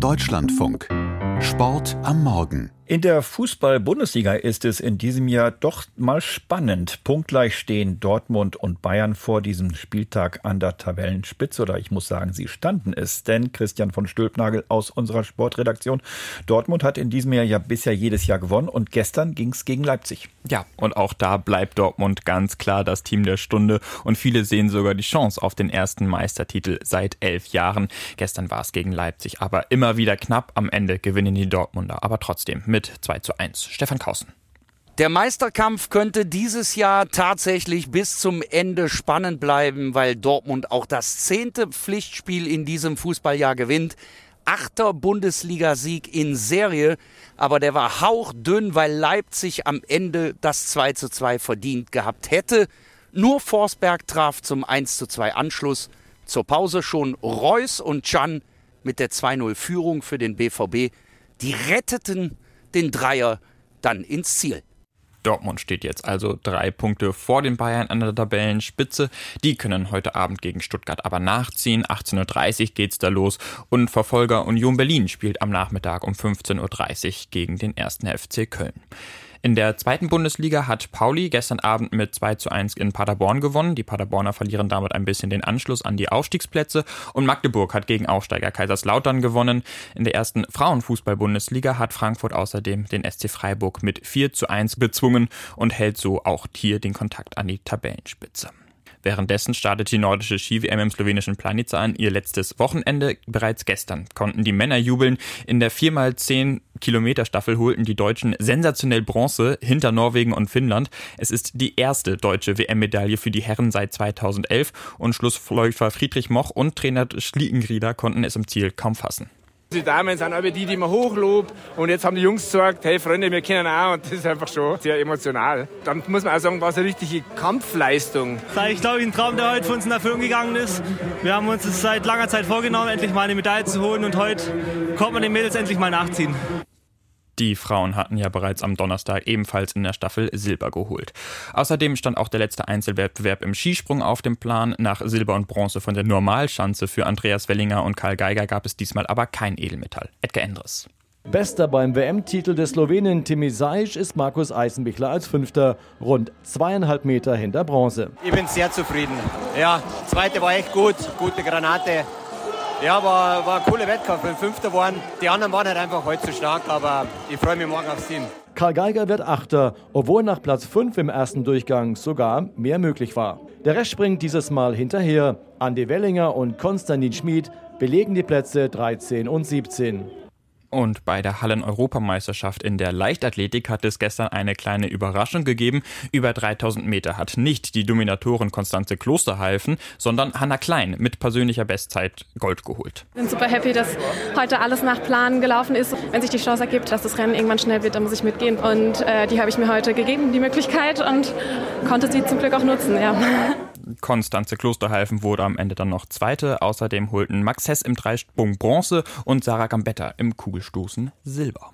Deutschlandfunk. Sport am Morgen. In der Fußball-Bundesliga ist es in diesem Jahr doch mal spannend. Punktgleich stehen Dortmund und Bayern vor diesem Spieltag an der Tabellenspitze. Oder ich muss sagen, sie standen es. Denn Christian von Stülpnagel aus unserer Sportredaktion. Dortmund hat in diesem Jahr ja bisher jedes Jahr gewonnen und gestern ging es gegen Leipzig. Ja, und auch da bleibt Dortmund ganz klar das Team der Stunde. Und viele sehen sogar die Chance auf den ersten Meistertitel seit elf Jahren. Gestern war es gegen Leipzig, aber immer wieder knapp. Am Ende gewinnen die Dortmunder. Aber trotzdem mit mit 2 zu 1. Stefan Kausen. Der Meisterkampf könnte dieses Jahr tatsächlich bis zum Ende spannend bleiben, weil Dortmund auch das zehnte Pflichtspiel in diesem Fußballjahr gewinnt. Achter Bundesligasieg in Serie, aber der war hauchdünn, weil Leipzig am Ende das 2 zu 2 verdient gehabt hätte. Nur Forsberg traf zum 1 zu 2 Anschluss. Zur Pause schon Reus und Chan mit der 2-0 Führung für den BVB. Die retteten den Dreier dann ins Ziel. Dortmund steht jetzt also drei Punkte vor den Bayern an der Tabellenspitze. Die können heute Abend gegen Stuttgart aber nachziehen. 18.30 Uhr geht's da los und Verfolger Union Berlin spielt am Nachmittag um 15.30 Uhr gegen den ersten FC Köln. In der zweiten Bundesliga hat Pauli gestern Abend mit 2 zu 1 in Paderborn gewonnen. Die Paderborner verlieren damit ein bisschen den Anschluss an die Aufstiegsplätze. Und Magdeburg hat gegen Aufsteiger Kaiserslautern gewonnen. In der ersten Frauenfußball-Bundesliga hat Frankfurt außerdem den SC Freiburg mit 4 zu 1 bezwungen und hält so auch hier den Kontakt an die Tabellenspitze. Währenddessen startet die nordische Ski-WM im slowenischen Planica an ihr letztes Wochenende. Bereits gestern konnten die Männer jubeln. In der 4x10 Kilometer Staffel holten die Deutschen sensationell Bronze hinter Norwegen und Finnland. Es ist die erste deutsche WM-Medaille für die Herren seit 2011 und Schlussläufer Friedrich Moch und Trainer Schliegenrieder konnten es im Ziel kaum fassen. Die Damen sind aber die, die man hochlobt. Und jetzt haben die Jungs gesagt, hey Freunde, wir kennen auch. Und das ist einfach schon sehr emotional. Dann muss man auch sagen, war es eine richtige Kampfleistung. Ich glaube, ein Traum, der heute für uns in Erfüllung gegangen ist. Wir haben uns das seit langer Zeit vorgenommen, endlich mal eine Medaille zu holen. Und heute konnte man den Mädels endlich mal nachziehen. Die Frauen hatten ja bereits am Donnerstag ebenfalls in der Staffel Silber geholt. Außerdem stand auch der letzte Einzelwettbewerb im Skisprung auf dem Plan. Nach Silber und Bronze von der Normalschanze für Andreas Wellinger und Karl Geiger gab es diesmal aber kein Edelmetall. Edgar Endres. Bester beim WM-Titel des Slowenen Timi Sajic ist Markus Eisenbichler als Fünfter, rund zweieinhalb Meter hinter Bronze. Ich bin sehr zufrieden. Ja, zweite war echt gut, gute Granate. Ja, war, war ein cooler Wettkampf. Wir Fünfter waren. Die anderen waren halt einfach heute zu stark, aber ich freue mich morgen aufs Team. Karl Geiger wird Achter, obwohl nach Platz 5 im ersten Durchgang sogar mehr möglich war. Der Rest springt dieses Mal hinterher. Andi Wellinger und Konstantin Schmid belegen die Plätze 13 und 17. Und bei der Hallen-Europameisterschaft in der Leichtathletik hat es gestern eine kleine Überraschung gegeben. Über 3000 Meter hat nicht die Dominatorin Konstanze Klosterhalfen, sondern Hanna Klein mit persönlicher Bestzeit Gold geholt. Ich bin super happy, dass heute alles nach Plan gelaufen ist. Wenn sich die Chance ergibt, dass das Rennen irgendwann schnell wird, dann muss ich mitgehen. Und äh, die habe ich mir heute gegeben, die Möglichkeit, und konnte sie zum Glück auch nutzen. Ja. Konstanze Klosterhalfen wurde am Ende dann noch Zweite. Außerdem holten Max Hess im Dreisprung Bronze und Sarah Gambetta im Kugelstoßen Silber.